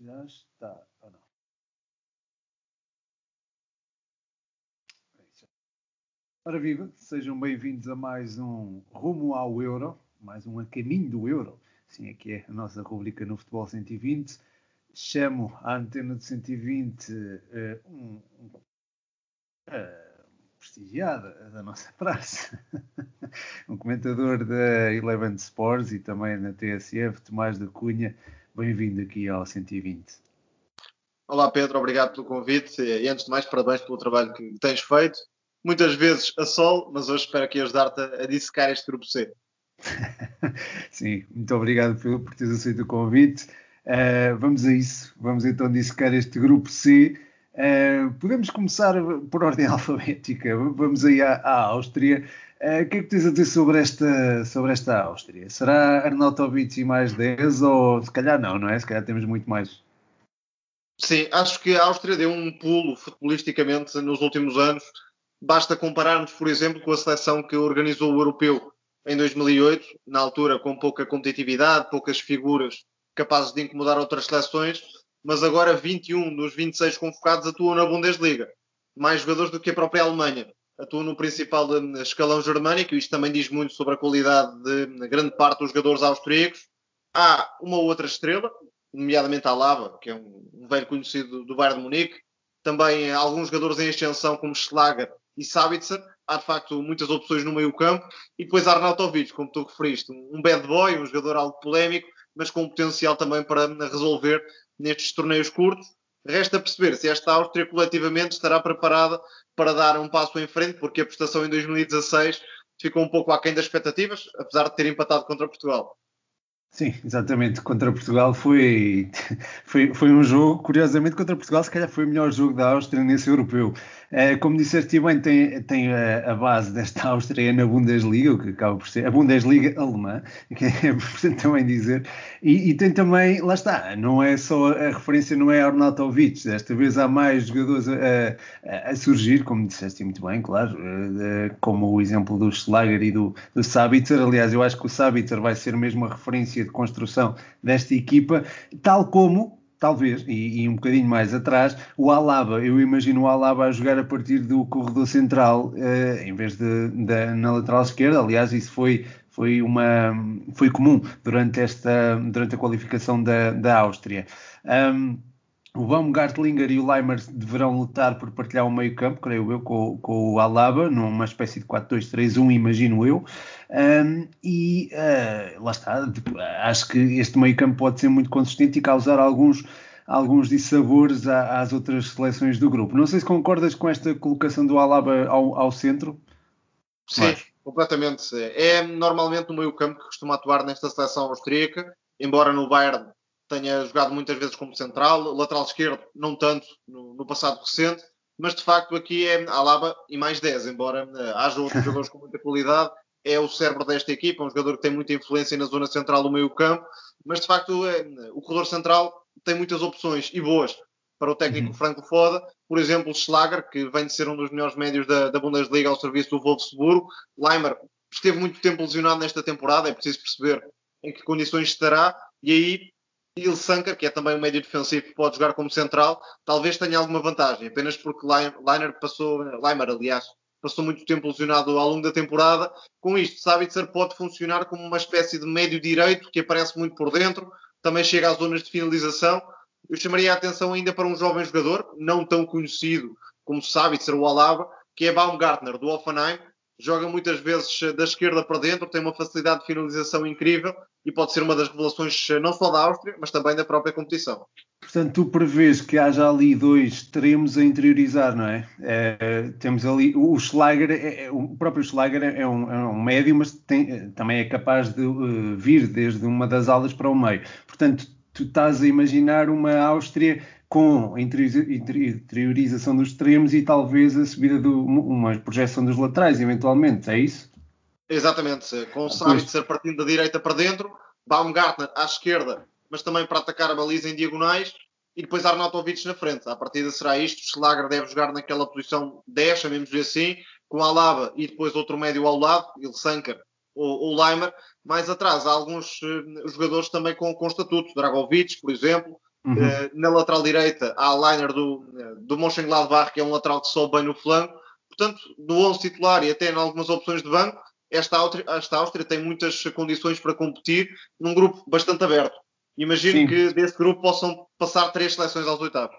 Já está, ou não? É Ora viva, sejam bem-vindos a mais um Rumo ao Euro, mais um A Caminho do Euro, é que é a nossa rubrica no Futebol 120. Chamo a antena de 120 uh, um, um uh, prestigiada da nossa praça, um comentador da Eleven Sports e também na TSF, Tomás da Cunha, Bem-vindo aqui ao 120. Olá Pedro, obrigado pelo convite e antes de mais parabéns pelo trabalho que tens feito. Muitas vezes a sol, mas hoje espero aqui ajudar-te a dissecar este grupo C. Sim, muito obrigado por, por teres aceito o convite. Uh, vamos a isso, vamos então dissecar este grupo C. Uh, podemos começar por ordem alfabética. Vamos aí à, à Áustria. Uh, o que é que tens a dizer sobre esta, sobre esta Áustria? Será Arnautovic e mais 10 ou se calhar não, não é? Se calhar temos muito mais. Sim, acho que a Áustria deu um pulo futebolisticamente nos últimos anos. Basta compararmos, por exemplo, com a seleção que organizou o Europeu em 2008, na altura com pouca competitividade, poucas figuras capazes de incomodar outras seleções, mas agora 21 dos 26 convocados atuam na Bundesliga. Mais jogadores do que a própria Alemanha atuam no principal escalão germânico, isto também diz muito sobre a qualidade de grande parte dos jogadores austríacos. Há uma outra estrela, nomeadamente a Lava, que é um, velho conhecido do Bayern de Munique, também alguns jogadores em ascensão como Schlager e Sabitzer, há de facto muitas opções no meio campo, e depois Arnautovic, como tu referiste, um bad boy, um jogador algo polémico, mas com potencial também para resolver nestes torneios curtos. Resta perceber se esta Áustria coletivamente estará preparada para dar um passo em frente, porque a prestação em 2016 ficou um pouco aquém das expectativas, apesar de ter empatado contra Portugal. Sim, exatamente. Contra Portugal foi, foi, foi um jogo, curiosamente, contra Portugal, se calhar foi o melhor jogo da Áustria nesse europeu. É, como disseste bem, tem, tem a, a, base desta Áustria na Bundesliga, o que acaba por ser a Bundesliga alemã, que é importante também dizer, e, e, tem também, lá está, não é só a referência, não é Arnautovic, desta vez há mais jogadores a, a, a surgir, como disseste muito bem, claro, eh, como o exemplo do Schlager e do, do Sabitzer. Aliás, eu acho que o Sabitzer vai ser mesmo a referência de construção desta equipa, tal como talvez, e, e, um bocadinho mais atrás, o Alaba, eu imagino o Alaba a jogar a partir do corredor central, uh, em vez de, de, na lateral esquerda, aliás isso foi, foi, uma, foi comum durante, esta, durante a qualificação da, da Áustria. Um, o Baumgartlinger e o Leimer deverão lutar por partilhar o meio campo, creio eu, com, com o Alaba, numa espécie de 4-2-3-1, imagino eu. Um, e uh, lá está, acho que este meio campo pode ser muito consistente e causar alguns, alguns dissabores às outras seleções do grupo. Não sei se concordas com esta colocação do Alaba ao, ao centro. Sim, Mas... completamente. É normalmente o meio campo que costuma atuar nesta seleção austríaca, embora no Bayern tenha jogado muitas vezes como central, lateral esquerdo não tanto no, no passado recente, mas de facto aqui é Alaba e mais 10, embora uh, haja outros jogadores com muita qualidade, é o cérebro desta equipa, um jogador que tem muita influência na zona central do meio campo, mas de facto é, o corredor central tem muitas opções e boas para o técnico uhum. Franco Foda, por exemplo, Schlager, que vem de ser um dos melhores médios da, da Bundesliga ao serviço do Wolfsburgo, Leimer esteve muito tempo lesionado nesta temporada, é preciso perceber em que condições estará, e aí Il Sanker, que é também um médio defensivo que pode jogar como central, talvez tenha alguma vantagem, apenas porque Leiner passou, Leimer, aliás, passou muito tempo lesionado ao longo da temporada. Com isto, Sabitzer pode funcionar como uma espécie de médio direito que aparece muito por dentro, também chega às zonas de finalização. Eu chamaria a atenção ainda para um jovem jogador, não tão conhecido como Sabitzer ou Alaba, que é Baumgartner, do Offenheim. Joga muitas vezes da esquerda para dentro, tem uma facilidade de finalização incrível e pode ser uma das revelações não só da Áustria, mas também da própria competição. Portanto, tu prevês que haja ali dois extremos a interiorizar, não é? é temos ali o Schlager, é, o próprio Schlager é um, é um médio, mas tem, também é capaz de uh, vir desde uma das alas para o meio. Portanto, tu estás a imaginar uma Áustria com a interiorização dos extremos e talvez a subida de uma projeção dos laterais, eventualmente, é isso? Exatamente, com o Sabitzer partindo da direita para dentro, Baumgartner à esquerda mas também para atacar a baliza em diagonais e depois Arnautovic na frente. A partida será isto. Schlager deve jogar naquela posição 10, chamemos-lhe assim, com Alaba e depois outro médio ao lado, Ilsanker ou, ou Leimer. Mais atrás há alguns uh, jogadores também com, com estatuto, Dragovic, por exemplo, Uhum. Uh, na lateral direita há a liner do, do Mönchengladbach, que é um lateral que sobe bem no flanco. Portanto, no 11 titular e até em algumas opções de banco, esta Áustria, esta Áustria tem muitas condições para competir num grupo bastante aberto. Imagino Sim. que desse grupo possam passar três seleções aos oitavos.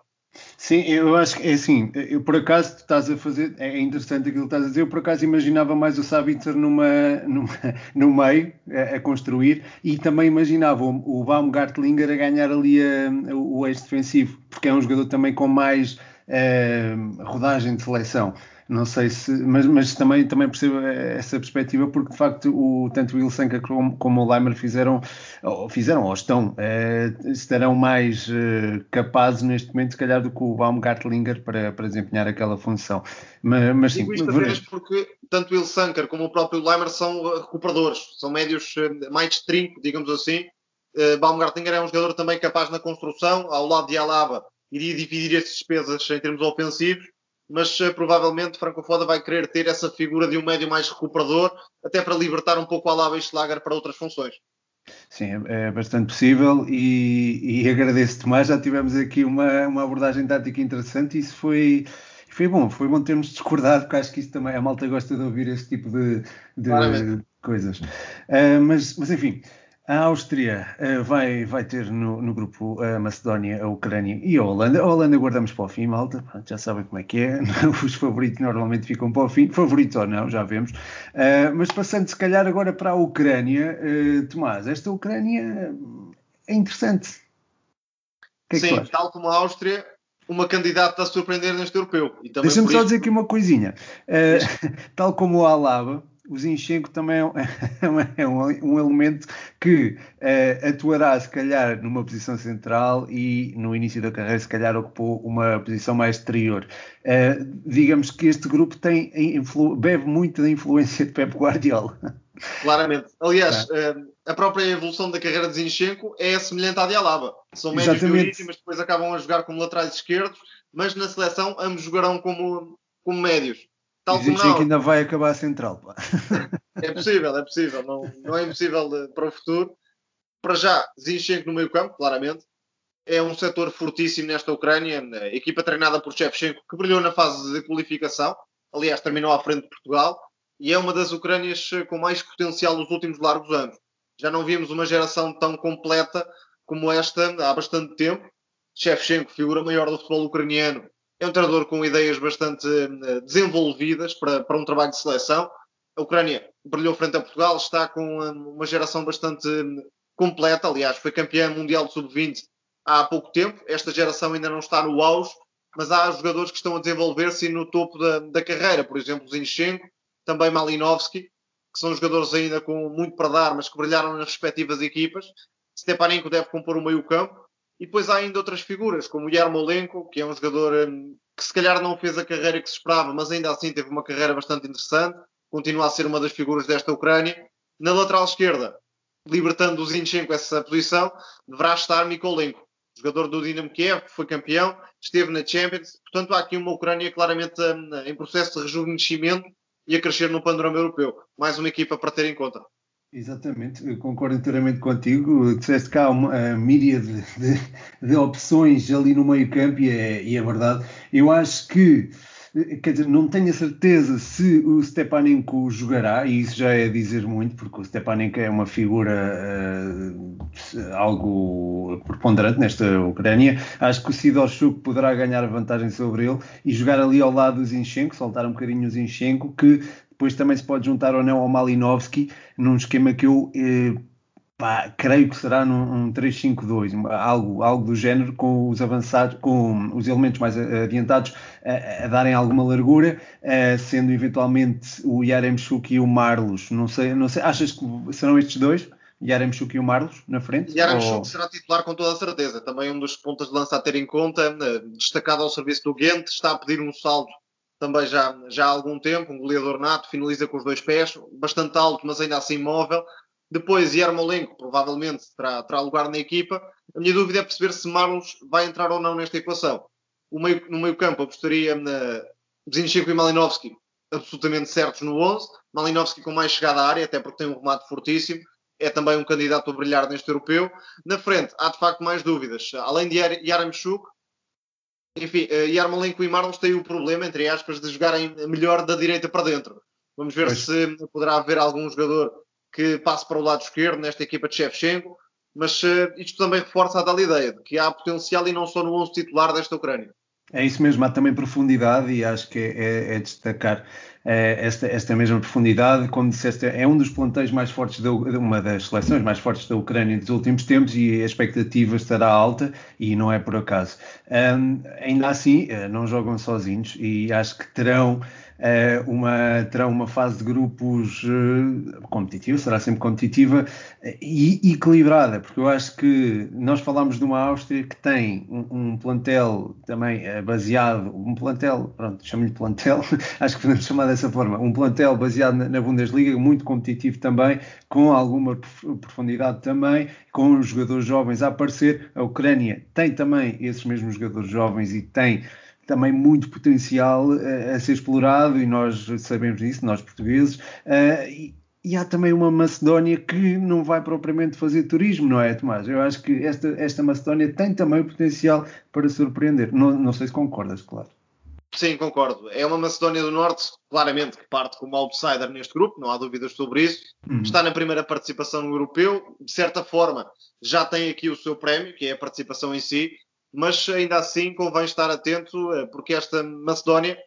Sim, eu acho que é assim. Eu por acaso estás a fazer, é interessante aquilo que estás a dizer. Eu por acaso imaginava mais o Sabitzer numa, numa, no meio a, a, construir e também imaginava o, o Baumgartlinger a ganhar ali a, o, o ex-defensivo, porque é um jogador também com mais uh, rodagem de seleção. Não sei se, mas, mas também, também percebo essa perspectiva porque de facto o, tanto o Ilsenka como, como o Leimer fizeram, ou fizeram ou estão, eh, estarão mais eh, capazes neste momento, se calhar, do que o Baumgartlinger para, para desempenhar aquela função. Mas, mas sim, isto apenas porque tanto o Ilsenker como o próprio Leimer são recuperadores, são médios eh, mais de trinco, digamos assim. Uh, Baumgartlinger é um jogador também capaz na construção, ao lado de Alaba, iria dividir as despesas em termos ofensivos mas uh, provavelmente Franco Foda vai querer ter essa figura de um médio mais recuperador, até para libertar um pouco a Lava e Schlager para outras funções. Sim, é, é bastante possível e, e agradeço-te mais. Já tivemos aqui uma, uma abordagem tática interessante e isso foi, foi bom. Foi bom termos discordado, porque acho que isso também a malta gosta de ouvir esse tipo de, de coisas. Uh, mas, mas enfim, a Áustria uh, vai, vai ter no, no, grupo a Macedónia, a Ucrânia e a Holanda. A Holanda guardamos para o fim, malta. Já sabem como é que é. Os favoritos normalmente ficam para o fim. Favoritos ou não, já vemos. Uh, mas passando, se calhar, agora para a Ucrânia. Uh, Tomás, esta Ucrânia é interessante. Que é Sim, tal como a Áustria, uma candidata a surpreender neste europeu. Deixa-me só dizer aqui uma coisinha. Tal como o Alaba, o Zinchenko também é um, é um, um elemento que uh, atuará, se calhar, numa posição central e no início da carreira, se calhar, ocupou uma posição mais exterior. Uh, digamos que este grupo tem bebe muito da influência de Pep Guardiola. Claramente. Aliás, é. uh, a própria evolução da carreira de Zinchenko é semelhante à de Alaba. São médios mas depois acabam a jogar como laterais esquerdos, mas na seleção ambos jogarão como, como médios. Tal não. que ainda vai acabar a central. Pá. É possível, é possível. Não, não é impossível de, para o futuro. Para já, Zinchenko no meio campo, claramente. É um setor fortíssimo nesta Ucrânia. Equipa treinada por Shevchenko, que brilhou na fase de qualificação. Aliás, terminou à frente de Portugal. E é uma das Ucrânias com mais potencial nos últimos largos anos. Já não vimos uma geração tão completa como esta há bastante tempo. Shevchenko, figura maior do futebol ucraniano, é um treinador com ideias bastante uh, desenvolvidas para, para um trabalho de seleção. A Ucrânia brilhou frente a Portugal, está com uh, uma geração bastante uh, completa. Aliás, foi campeã mundial de sub-20 há pouco tempo. Esta geração ainda não está no auge, mas há jogadores que estão a desenvolver-se no topo da, da carreira. Por exemplo, Zinchenko, também Malinovski, que são jogadores ainda com muito para dar, mas que brilharam nas respectivas equipas. Stepanenko deve compor o meio campo. E depois há ainda outras figuras, como o Yarmolenko, que é um jogador um, que se calhar não fez a carreira que se esperava, mas ainda assim teve uma carreira bastante interessante. Continua a ser uma das figuras desta Ucrânia. Na lateral esquerda, libertando o Zinchenko essa posição, deverá estar Mikolenko, jogador do Dinamo Kiev, que foi campeão, esteve na Champions. Portanto, há aqui uma Ucrânia claramente um, em processo de rejuvenescimento e a crescer no panorama europeu. Mais uma equipa para ter em conta. Exatamente, eu concordo inteiramente contigo. Disseste que há uma míria de, de, de, opções ali no meio campo e é, e é, verdade. Eu acho que, quer dizer, não tenho a certeza se o Stepanenko jogará, e isso já é dizer muito, porque o Stepanenko é uma figura uh, algo preponderante nesta Ucrânia. Acho que o Sidorchuk poderá ganhar vantagem sobre ele e jogar ali ao lado do Zinchenko, soltar um bocadinho o Zinchenko, que depois também se pode juntar ou não ao Malinovski num esquema que eu eh, pá, creio que será num, num 3-5-2, algo, algo do género, com os avançados, com os elementos mais adiantados a, a darem alguma largura, eh, sendo eventualmente o Yaremchuk e o Marlos. Não sei, não sei, achas que serão estes dois? Yaremchuk e o Marlos na frente? Yaremchuk ou... será titular com toda a certeza. Também um dos pontos de lança a ter em conta, eh, destacado ao serviço do Ghent, está a pedir um salto também já, já há algum tempo, um goleador nato, finaliza com os dois pés, bastante alto, mas ainda assim móvel. Depois, Yarmolenko provavelmente terá, terá lugar na equipa. A minha dúvida é perceber se Marlos vai entrar ou não nesta equação. Meio, no meio campo apostaria na Zinchenko e Malinovski absolutamente certos no 11. Malinovski com mais chegada à área, até porque tem um remate fortíssimo. é também um candidato a brilhar neste europeu. Na frente, há de facto mais dúvidas. Além de Yaramchuk, enfim, uh, Yarmolenko e Marlos têm o problema, entre aspas, de jogarem melhor da direita para dentro. Vamos ver pois. se poderá haver algum jogador que passe para o lado esquerdo nesta equipa de Shevchenko, mas uh, isto também reforça a tal ideia de que há potencial e não só no 11 titular desta Ucrânia. É isso mesmo, há também profundidade e acho que é, é, é destacar é, esta, esta mesma profundidade. Como disseste, é um dos plantéis mais fortes, da, uma das seleções mais fortes da Ucrânia dos últimos tempos e a expectativa estará alta e não é por acaso. Um, ainda assim, eh, não jogam sozinhos e acho que terão uma, terá uma fase de grupos uh, competitiva, será sempre competitiva e equilibrada, porque eu acho que nós falamos de uma Áustria que tem um, um plantel também baseado, um plantel, pronto, chamo-lhe plantel, acho que podemos chamar dessa forma, um plantel baseado na, na Bundesliga, muito competitivo também, com alguma profundidade também, com os jogadores jovens a aparecer. A Ucrânia tem também esses mesmos jogadores jovens e tem também muito potencial uh, a ser explorado e nós sabemos disso, nós portugueses. Uh, e, e, há também uma Macedónia que não vai propriamente fazer turismo, não é, Tomás? Eu acho que esta, esta Macedónia tem também o potencial para surpreender. Não, não sei se concordas, claro. Sim, concordo. É uma Macedónia do Norte, claramente, que parte como outsider neste grupo, não há dúvidas sobre isso. Uhum. Está na primeira participação no europeu, de certa forma, já tem aqui o seu prémio, que é a participação em si, mas ainda assim convém estar atento, eh, porque esta Macedónia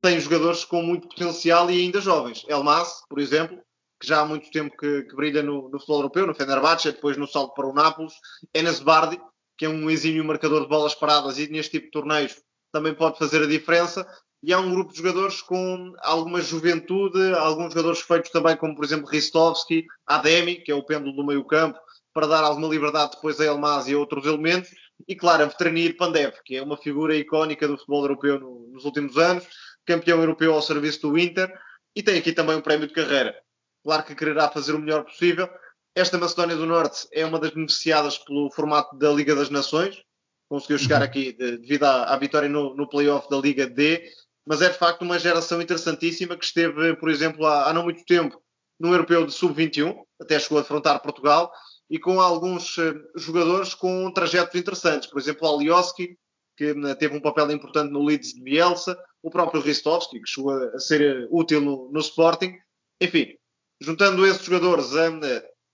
tem jogadores com muito potencial e ainda jovens. Elmas, por exemplo, que já há muito tempo que, que brilha no, no, futebol europeu, no Fenerbahçe, depois no salto para o Nápoles. Enes Bardi, que é um exímio marcador de bolas paradas e neste tipo de torneios também pode fazer a diferença. E há um grupo de jogadores com alguma juventude, alguns jogadores feitos também, como por exemplo Ristovski, Ademi, que é o pêndulo do meio campo, para dar alguma liberdade depois a Elmas e a outros elementos e claro, a Vetranir Pandev, que é uma figura icónica do futebol europeu no, nos últimos anos, campeão europeu ao serviço do Inter e tem aqui também um prémio de carreira. Claro que quererá fazer o melhor possível. Esta Macedónia do Norte é uma das beneficiadas pelo formato da Liga das Nações, conseguiu chegar uhum. aqui devido à, à vitória no, no playoff da Liga D, mas é de facto uma geração interessantíssima que esteve, por exemplo, há, há não muito tempo no Europeu de Sub-21, até chegou a afrontar Portugal, e com alguns uh, jogadores com trajetos interessantes. Por exemplo, Alioski, que uh, teve um papel importante no Leeds de Bielsa, o próprio Ristovski, que chegou a, a ser uh, útil no, no, Sporting. Enfim, juntando esses jogadores,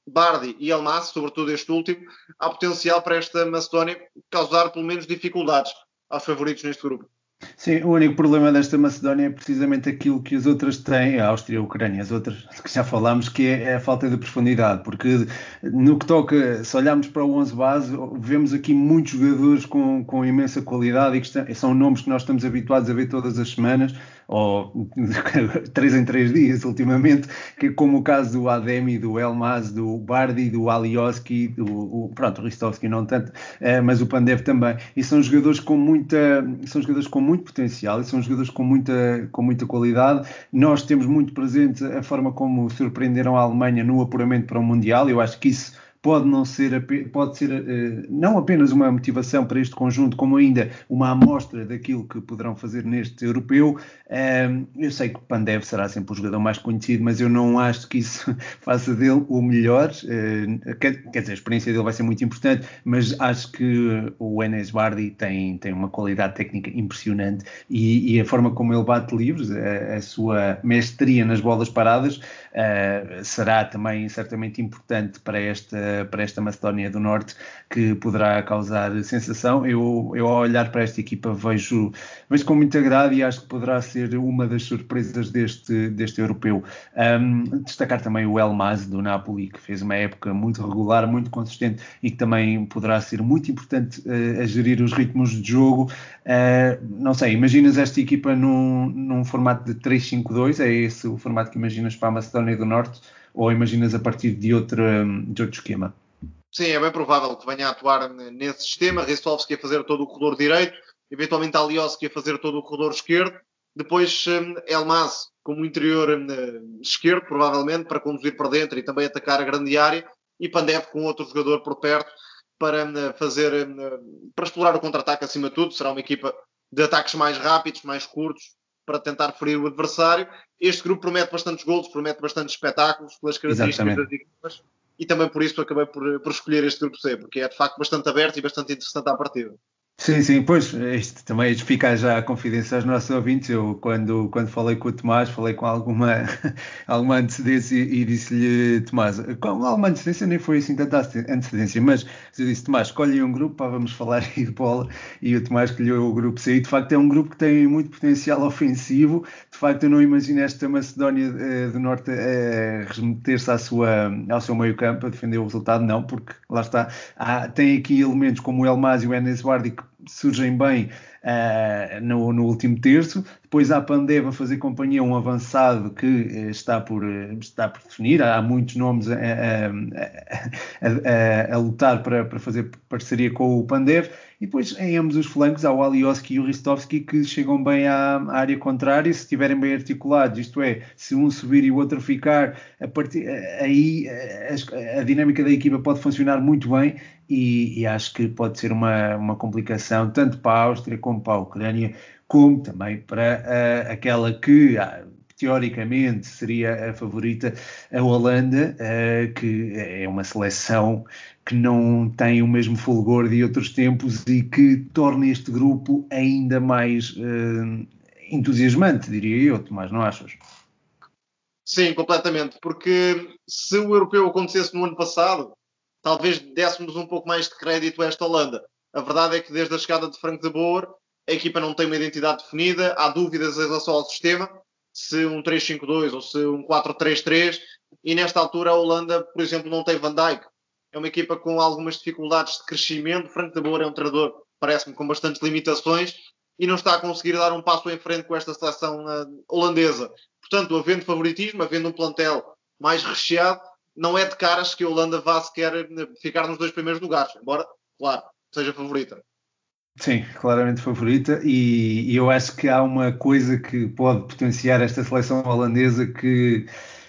Bardi e Almas, sobretudo este último, há potencial para esta Macedónia causar pelo menos dificuldades aos favoritos neste grupo. Sim, o único problema desta Macedónia é precisamente aquilo que as outras têm, a Áustria a Ucrânia, as outras que já falámos, que é a falta de profundidade, porque no que toca, se olharmos para o 11 base, vemos aqui muitos jogadores com, com imensa qualidade e que são nomes que nós estamos habituados a ver todas as semanas, ou três em três dias ultimamente, que como o caso do Ademi, do Elmas, do Bardi, do Alioski, do o, pronto, o Ristovski não tanto, eh, mas o Pandev também. E são jogadores com muita, são jogadores com muito potencial e são jogadores com muita, com muita qualidade. Nós temos muito presente a forma como surpreenderam a Alemanha no apuramento para o Mundial. Eu acho que isso pode não ser, pode ser uh, não apenas uma motivação para este conjunto, como ainda uma amostra daquilo que poderão fazer neste europeu. Eu sei que Pandev será sempre o jogador mais conhecido, mas eu não acho que isso faça dele o melhor. Uh, quer, dizer, a experiência dele vai ser muito importante, mas acho que o Enes Bardi tem, tem uma qualidade técnica impressionante e, e a forma como ele bate livres, a, a sua mestria nas bolas paradas, será também certamente importante para esta para esta Macedónia do Norte que poderá causar sensação. Eu, eu ao olhar para esta equipa vejo, vejo com muita agrado e acho que poderá ser uma das surpresas deste, deste europeu. Um, destacar também o Elmas do Napoli, que fez uma época muito regular, muito consistente e que também poderá ser muito importante uh, a gerir os ritmos de jogo. Uh, não sei, imaginas esta equipa num, num formato de 3-5-2? É esse o formato que imaginas para a Macedónia do Norte? Ou imaginas a partir de outro, de outro esquema? Sim, é bem provável que venha a atuar nesse sistema. Ristovski a fazer todo o corredor direito, eventualmente Alioski a fazer todo o corredor esquerdo, depois hum, Elmas como interior hum, esquerdo, provavelmente, para conduzir para dentro e também atacar a grande área, e Pandev com outro jogador por perto para hum, fazer para explorar o contra-ataque acima de tudo. Será uma equipa de ataques mais rápidos, mais curtos, para tentar ferir o adversário. Este grupo promete bastantes gols, promete bastantes espetáculos pelas características Exatamente. das equipas. e também por isso acabei por, por escolher este grupo C, porque é de facto bastante aberto e bastante interessante à partida. Sim, sim, pois isto também fica já a confidência aos nossos ouvintes. Eu, quando, quando falei com o Tomás, falei com alguma, alguma antecedência e disse-lhe, Tomás, com alguma antecedência, nem foi assim tanta antecedência, mas eu disse, Tomás, escolhe um grupo, pá, vamos falar aí de bola. E o Tomás escolheu o grupo C. E de facto é um grupo que tem muito potencial ofensivo. De facto, eu não imagino esta Macedónia eh, do Norte eh, remeter-se ao seu meio-campo a defender o resultado, não, porque lá está, há, tem aqui elementos como o Elmas e o Enes Vardy que surgem bem uh, no, no, último terço. Depois há Pandeva a fazer companhia um avançado que uh, está, por, uh, está por definir. Há muitos nomes a, a, a, a lutar para, para, fazer parceria com o Pandev. E depois em ambos os flancos há o Alioski e o Ristovski que chegam bem à, à, área contrária se estiverem bem articulados. Isto é, se um subir e o outro ficar, a partir, aí a dinâmica da equipa pode funcionar muito bem e, e, acho que pode ser uma, uma complicação tanto para a Áustria como para a Ucrânia, como também para uh, aquela que uh, teoricamente seria a favorita, a Holanda, uh, que é uma seleção que não tem o mesmo fulgor de outros tempos e que torna este grupo ainda mais entusiasmante, diria eu, Tomás, não achas? Sim, completamente, porque se o europeu acontecesse no ano passado, talvez dessemos um pouco mais de crédito a esta Holanda. A verdade é que desde a chegada de Frank de Boer, a equipa não tem uma identidade definida, há dúvidas em relação ao sistema, se um 3-5-2 ou se um 4-3-3, e nesta altura a Holanda, por exemplo, não tem Van Dijk. É uma equipa com algumas dificuldades de crescimento. Frank de Boer é um treinador, parece-me, com bastantes limitações e não está a conseguir dar um passo em frente com esta seleção uh, holandesa. Portanto, havendo favoritismo, havendo um plantel mais recheado, não é de caras que a Holanda vá sequer eh, ficar nos dois primeiros lugares, embora, claro, seja favorita. Sim, claramente favorita, e, e eu acho que há uma coisa que pode potenciar esta seleção holandesa que,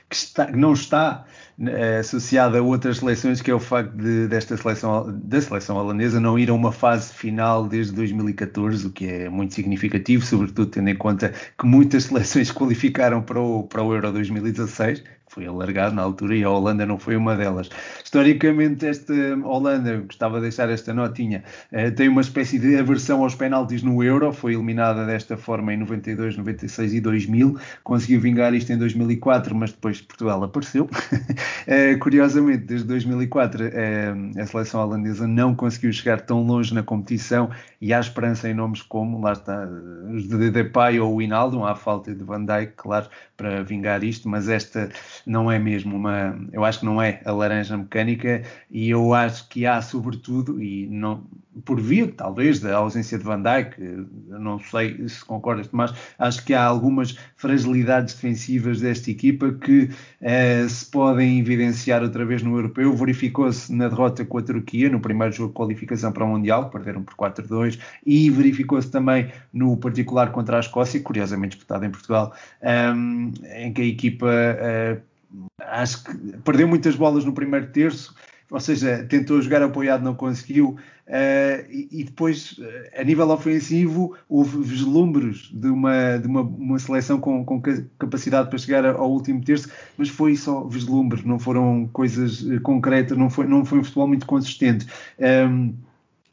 que, está, que não está eh, associada a outras seleções, que é o facto de, desta seleção, da seleção holandesa não ir a uma fase final desde 2014, o que é muito significativo, sobretudo tendo em conta que muitas seleções qualificaram para o, para o Euro 2016, foi alargado na altura e a Holanda não foi uma delas. Historicamente, esta Holanda, gostava de deixar esta notinha, eh, tem uma espécie de aversão aos penaltis no Euro, foi eliminada desta forma em 92, 96 e 2000, conseguiu vingar isto em 2004, mas depois Portugal apareceu. Eh, curiosamente, desde 2004 eh, a seleção holandesa não conseguiu chegar tão longe na competição e há esperança em nomes como, lá está, os de Depay ou o Inaldo, há falta de Van Dijk, claro, para vingar isto, mas esta não é mesmo uma. Eu acho que não é a laranja mecânica e eu acho que há, sobretudo, e não, por via talvez da ausência de Van Dijk, não sei se concordas, mas acho que há algumas fragilidades defensivas desta equipa que eh, se podem evidenciar outra vez no europeu. Verificou-se na derrota com a Turquia, no primeiro jogo de qualificação para o Mundial, perderam por 4-2, e verificou-se também no particular contra a Escócia, curiosamente disputado em Portugal, um, ehm, em que a equipa. Uh, acho que perdeu muitas bolas no primeiro terço, ou seja, tentou jogar apoiado, não conseguiu. Uh, e, e, depois, uh, a nível ofensivo, houve vislumbres de uma, de uma, uma seleção com, com, capacidade para chegar ao último terço, mas foi só vislumbres, não foram coisas uh, concretas, não foi, não foi um futebol muito consistente. Um, ehm,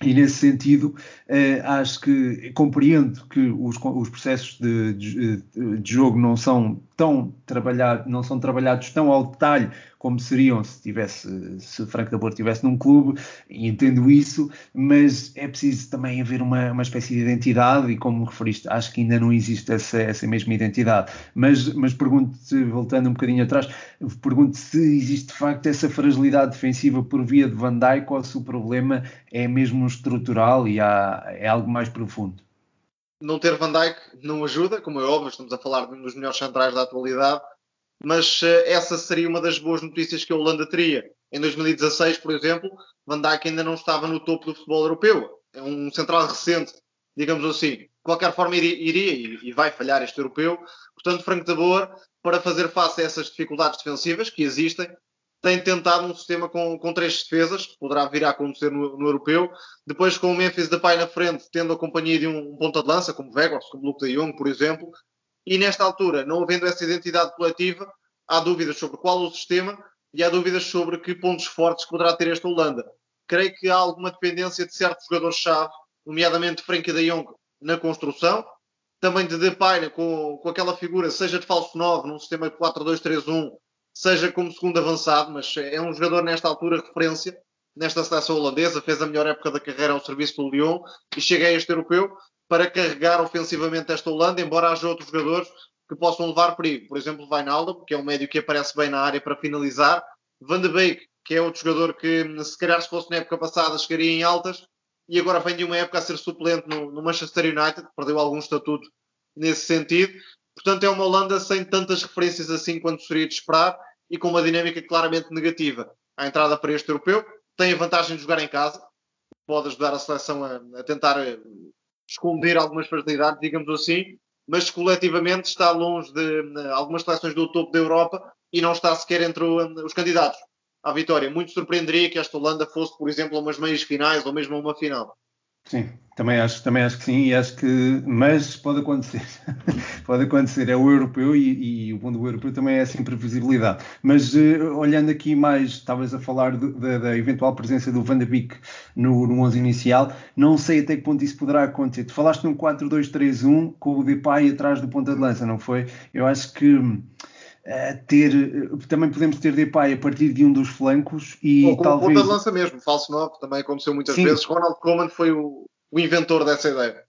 e nesse sentido, acho que compreendo que os, os processos de, de, de, jogo não são tão trabalhados, não são trabalhados tão ao detalhe como seriam se tivesse, se Franco da Boa estivesse num clube, e entendo isso, mas é preciso também haver uma, uma espécie de identidade, e como referiste, acho que ainda não existe essa, essa mesma identidade. Mas, mas pergunto-te, voltando um bocadinho atrás, pergunto se existe de facto essa fragilidade defensiva por via de Van Dijk ou se o problema é mesmo estrutural e há, é algo mais profundo não ter Van Dijk não ajuda, como é óbvio, estamos a falar de um dos melhores centrais da atualidade, mas uh, essa seria uma das boas notícias que a Holanda teria. Em 2016, por exemplo, Van Dijk ainda não estava no topo do futebol europeu. É um central recente, digamos assim. De qualquer forma, iria, e, vai falhar este europeu. Portanto, Frank de Boer, para fazer face a essas dificuldades defensivas que existem, tem tentado um sistema com, com três defesas, que poderá vir a acontecer no, no europeu. Depois, com o Memphis Depay na frente, tendo a companhia de um, um ponta de lança, como Vegas, como Luke de Jong, por exemplo. E nesta altura, não havendo essa identidade coletiva, há dúvidas sobre qual o sistema, e há dúvidas sobre que pontos fortes poderá ter esta Holanda. Creio que há alguma dependência de certos jogadores-chave, nomeadamente Frenkie de Jong na construção, também de Depay com, com aquela figura, seja de falso 9 num sistema de 4-2-3-1, seja como segundo avançado, mas é um jogador nesta altura referência nesta seleção holandesa, fez a melhor época da carreira ao serviço do Lyon e chega a este europeu para carregar ofensivamente esta Holanda, embora haja outros jogadores que possam levar perigo. Por exemplo, Wijnaldum, que é um médio que aparece bem na área para finalizar. Van de Beek, que é outro jogador que, se calhar, se fosse na época passada, chegaria em altas. E agora vem de uma época a ser suplente no, no Manchester United, perdeu algum estatuto nesse sentido. Portanto, é uma Holanda sem tantas referências assim quanto seria de esperar e com uma dinâmica claramente negativa. A entrada para este europeu tem a vantagem de jogar em casa, pode ajudar a seleção a, a tentar eh, esconder algumas fragilidades, digamos assim, mas coletivamente está longe de algumas seleções do topo da Europa e não está sequer entre os candidatos à vitória. Muito surpreenderia que esta Holanda fosse, por exemplo, a umas meias finais ou mesmo a uma final. Sim, também acho, também acho que sim, e acho que, mas pode acontecer, pode acontecer, é o europeu e, e, o bom do europeu também é essa imprevisibilidade. Mas uh, olhando aqui mais, talvez a falar da, da, eventual presença do Van de Beek no, no 11 inicial, não sei até que ponto isso poderá acontecer. Tu falaste num 4-2-3-1 com o Depay atrás do ponta de lança, não foi? Eu acho que Uh, ter, também podemos ter Depay a partir de um dos flancos e Ou com talvez... ponta de lança mesmo, falso 9, também aconteceu muitas Sim. vezes. Ronald Koeman foi o, o inventor dessa ideia.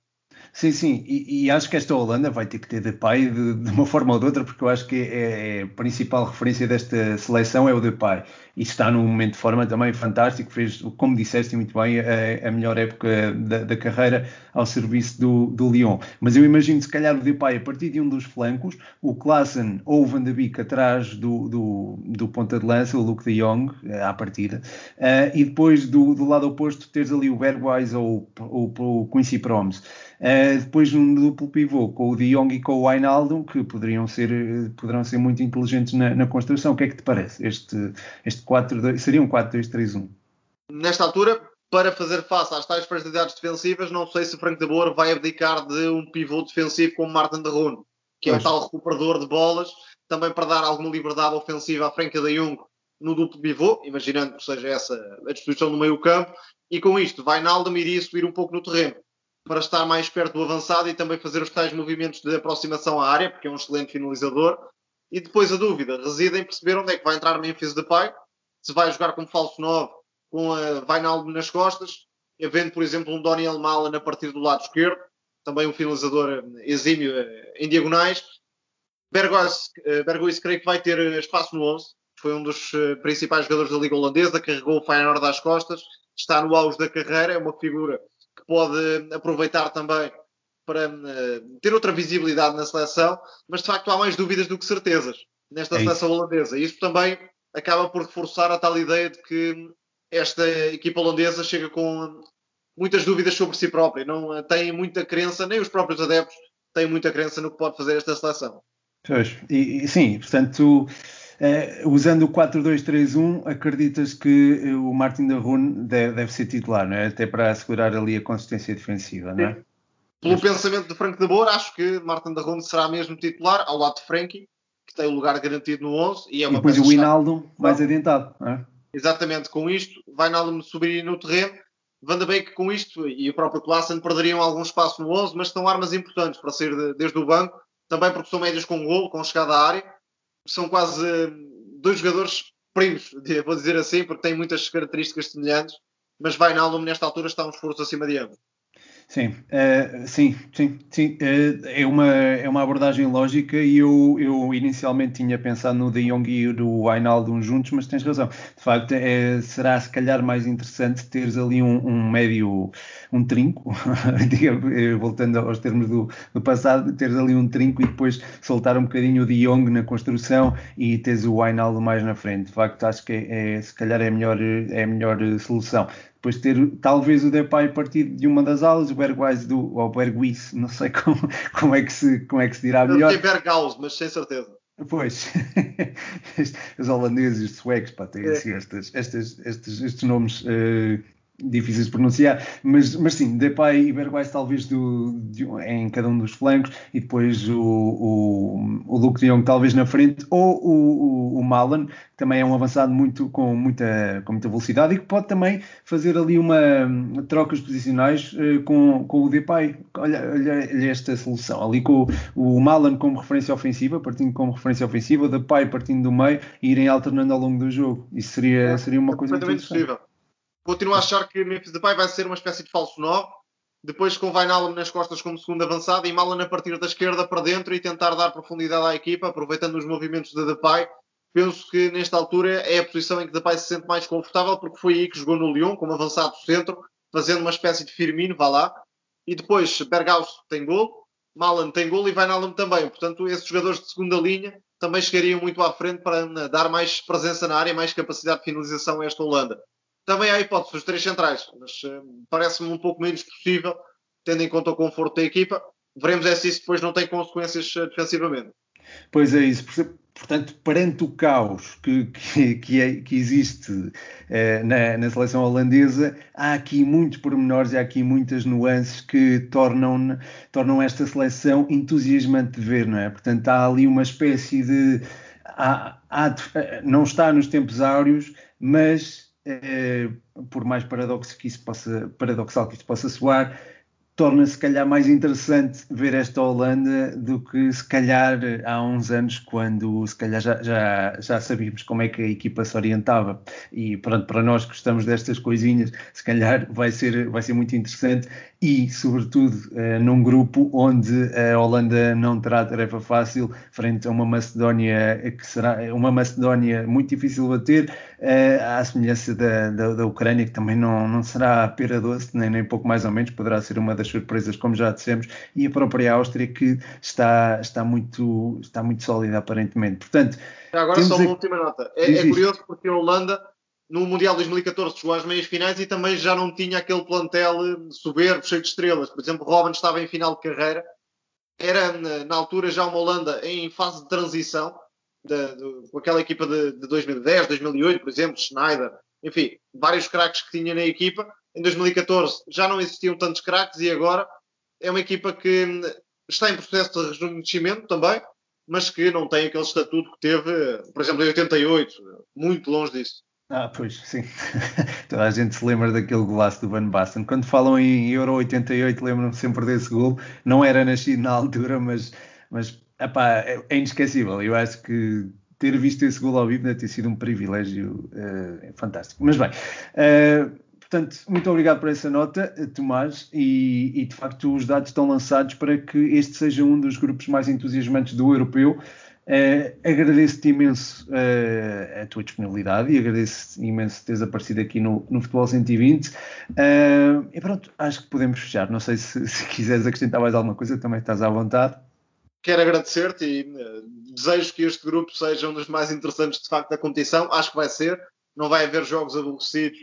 Sim, sim, e, e, acho que esta Holanda vai ter que ter Depay de, de uma forma ou de outra, porque eu acho que é, é, a principal referência desta seleção é o Depay, e está num momento de forma também fantástico, fez, como disseste muito bem, a, a melhor época da, da, carreira ao serviço do, do Lyon. Mas eu imagino, se calhar, o Depay a partir de um dos flancos, o Klassen ou o Van de Beek atrás do, do, do ponta de lança, o Luke de Jong, eh, à partida, uh, e depois do, do lado oposto teres ali o Bergwijn ou, ou, ou o Quincy Promes. Uh, depois um duplo pivô com o De Jong e com o Wijnaldum, que poderiam ser, poderão ser muito inteligentes na, na, construção. O que é que te parece? Este, este 4, seria um 4-2-3-1? Nesta altura, para fazer face às tais fragilidades defensivas, não sei se Frank de Boer vai abdicar de um pivô defensivo como Martin de Roon, que é o tal recuperador de bolas, também para dar alguma liberdade ofensiva à Frank de Jong no duplo pivô, imaginando que seja essa a disposição no meio campo, e com isto, Wijnaldum iria subir um pouco no terreno para estar mais perto do avançado e também fazer os tais movimentos de aproximação à área, porque é um excelente finalizador. E depois a dúvida reside em perceber onde é que vai entrar Memphis Depay, se vai jogar como falso 9 com a Vainaldo nas costas, havendo, por exemplo, um Daniel Mala a partir do lado esquerdo, também um finalizador exímio eh, em diagonais. Bergois, eh, Bergois creio que vai ter espaço no 11, foi um dos eh, principais jogadores da Liga Holandesa, carregou o Feyenoord às costas, está no auge da carreira, é uma figura que pode aproveitar também para uh, ter outra visibilidade na seleção, mas de facto há mais dúvidas do que certezas nesta é seleção isso. holandesa. E isso também acaba por reforçar a tal ideia de que esta equipa holandesa chega com muitas dúvidas sobre si própria, não uh, tem muita crença, nem os próprios adeptos têm muita crença no que pode fazer esta seleção. Pois, e, e sim, portanto, Uh, usando o 4-2-3-1, acreditas que eh, o Martin da Rune deve, deve, ser titular, não é? Até para assegurar ali a consistência defensiva, não é? Pelo Mas... pensamento de Frank de Boer, acho que Martin da Rune será mesmo titular, ao lado de Frankie, que tem o lugar garantido no 11. E, é uma e depois o Hinaldo mais adiantado, não é? Exatamente, com isto, vai Wijnaldum subir no terreno. Van de Beek com isto e o próprio Klassen perderiam algum espaço no 11, mas são armas importantes para sair de, desde o banco, também porque são médios com golo, com chegada à área são quase dois jogadores primos, vou dizer assim, porque têm muitas características semelhantes, mas vai na Alum nesta altura está um esforço acima de ambos. Sim, uh, sim, sim, sim. Uh, é, uma, é uma abordagem lógica e eu, eu inicialmente tinha pensado no De Jong e no Wijnaldum juntos, mas tens razão. De facto, é, será se calhar mais interessante teres ali um, um médio, um trinco, eh, voltando aos termos do, do, passado, teres ali um trinco e depois soltar um bocadinho o De Jong na construção e teres o Wijnaldum mais na frente. De facto, acho que é, é se calhar é a melhor, é a melhor solução depois ter talvez o Depay partido de uma das aulas, o Bergwijn do ou Bergwijn, não sei como, como, é que se, como é que se dirá melhor. Eu Berghaus, mas sem certeza. Pois, os holandeses, os suecos, pá, têm é. assim estes, estes, estes, estes nomes uh, difíceis de pronunciar, mas, mas sim, Depay e Bergwijn talvez do, de, em cada um dos flancos e depois o, o, o Luke de Jong talvez na frente ou o, o, o Malan, que também é um avançado muito, com, muita, com muita velocidade e que pode também fazer ali uma trocas posicionais uh, com, com o Depay. Olha, olha, esta solução, ali com o, o Malan como referência ofensiva, partindo como referência ofensiva, o Depay partindo do meio e irem alternando ao longo do jogo. Isso seria, é, seria uma coisa interessante. possível. Continuo a achar que Memphis Depay vai ser uma espécie de falso 9, depois com o Vainaldum nas costas como segundo avançado e Malan a partir da esquerda para dentro e tentar dar profundidade à equipa, aproveitando os movimentos de Depay. Penso que nesta altura é a posição em que Depay se sente mais confortável, porque foi aí que jogou no Lyon, como avançado centro, fazendo uma espécie de Firmino, vá lá. E depois Berghaus tem gol, Malan tem gol e Vainaldum também. Portanto, esses jogadores de segunda linha também chegariam muito à frente para dar mais presença na área, mais capacidade de finalização a esta Holanda. Também há hipótese dos três centrais, mas uh, parece-me um pouco menos possível, tendo em conta o conforto da equipa. Veremos é se isso depois não tem consequências uh, defensivamente. Pois é isso. Portanto, perante o caos que, que, que, é, que existe eh, na, na, seleção holandesa, há aqui muitos pormenores e há aqui muitas nuances que tornam, tornam esta seleção entusiasmante de ver, não é? Portanto, há ali uma espécie de. Há, há, não está nos tempos áureos, mas eh, por mais paradoxo que isso possa, paradoxal que isso possa soar, torna-se, se calhar, mais interessante ver esta Holanda do que, se calhar, há uns anos, quando, se calhar, já, já, já sabíamos como é que a equipa se orientava. E, pronto, para nós que gostamos destas coisinhas, se calhar vai ser, vai ser muito interessante e, sobretudo, uh, num grupo onde a Holanda não terá tarefa fácil frente a uma Macedónia que será uma Macedónia muito difícil de bater, à semelhança da, da, da, Ucrânia, que também não, não será pera doce, nem, nem pouco mais ou menos, poderá ser uma das surpresas, como já dissemos, e a própria Áustria que está, está, muito, está muito sólida aparentemente. Portanto, agora só uma a... última nota. É, é curioso porque a Holanda no Mundial 2014 chegou às meias finais e também já não tinha aquele plantel soberbo, cheio de estrelas. Por exemplo, Robin estava em final de carreira. Era, na altura, já uma Holanda em fase de transição, de, de, com aquela equipa de, de 2010, 2008, por exemplo, Schneider, enfim, vários craques que tinha na equipa. Em 2014 já não existiam tantos craques e agora é uma equipa que está em processo de rejuvenescimento também, mas que não tem aquele estatuto que teve, por exemplo, em 88, muito longe disso. Ah, pois, sim. Toda a gente se lembra daquele golaço do Van Basten. Quando falam em Euro 88, lembram-me sempre desse gol. Não era nascido na altura, mas, mas epá, é, é inesquecível. Eu acho que ter visto esse gol ao vivo deve ter sido um privilégio uh, fantástico. Mas bem, uh, portanto, muito obrigado por essa nota, Tomás, e, e, de facto os dados estão lançados para que este seja um dos grupos mais entusiasmantes do europeu. Uh, Agradeço-te imenso a tua disponibilidade e agradeço imenso teres aparecido aqui no, no Futebol 120. Uh, eh, e pronto, acho que podemos fechar. Não sei se, se quiseres acrescentar mais alguma coisa, também estás à vontade. Quero agradecer-te e desejo que este grupo seja um dos mais interessantes de facto da competição. Acho que vai ser. Não vai haver jogos aborrecidos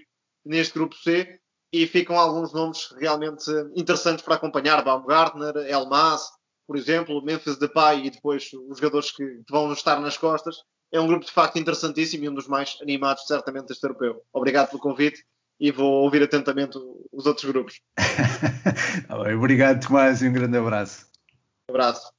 neste grupo C e ficam alguns nomes realmente interessantes para acompanhar. Baumgartner, Elmas, por exemplo, Memphis Depay e depois os jogadores que vão estar nas costas. É um grupo de facto interessantíssimo e um dos mais animados, certamente, deste europeu. Obrigado pelo convite e vou ouvir atentamente os outros grupos. Obrigado, Tomás, e um grande abraço. Um abraço.